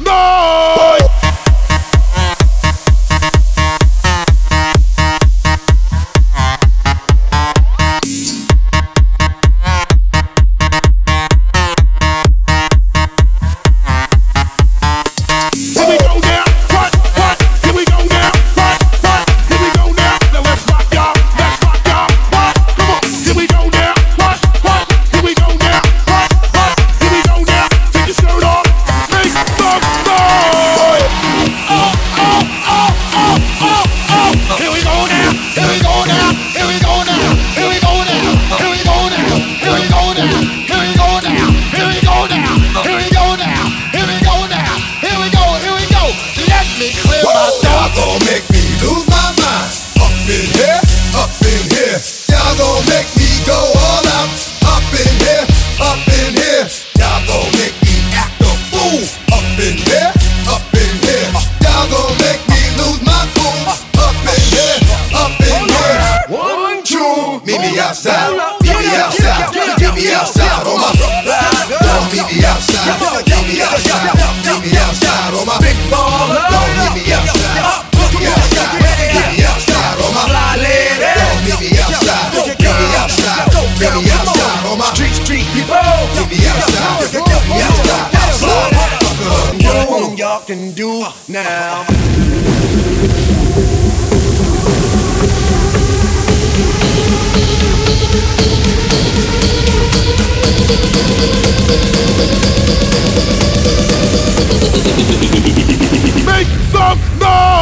noise. me outside. Get me outside. Get me outside on my Don't outside. Get me outside. Get me outside on my me outside. Outside. Get me outside outside. Get me outside. Outside on street street people. Get me outside. Get me outside. Outside. Y'all can do now. Make some noise!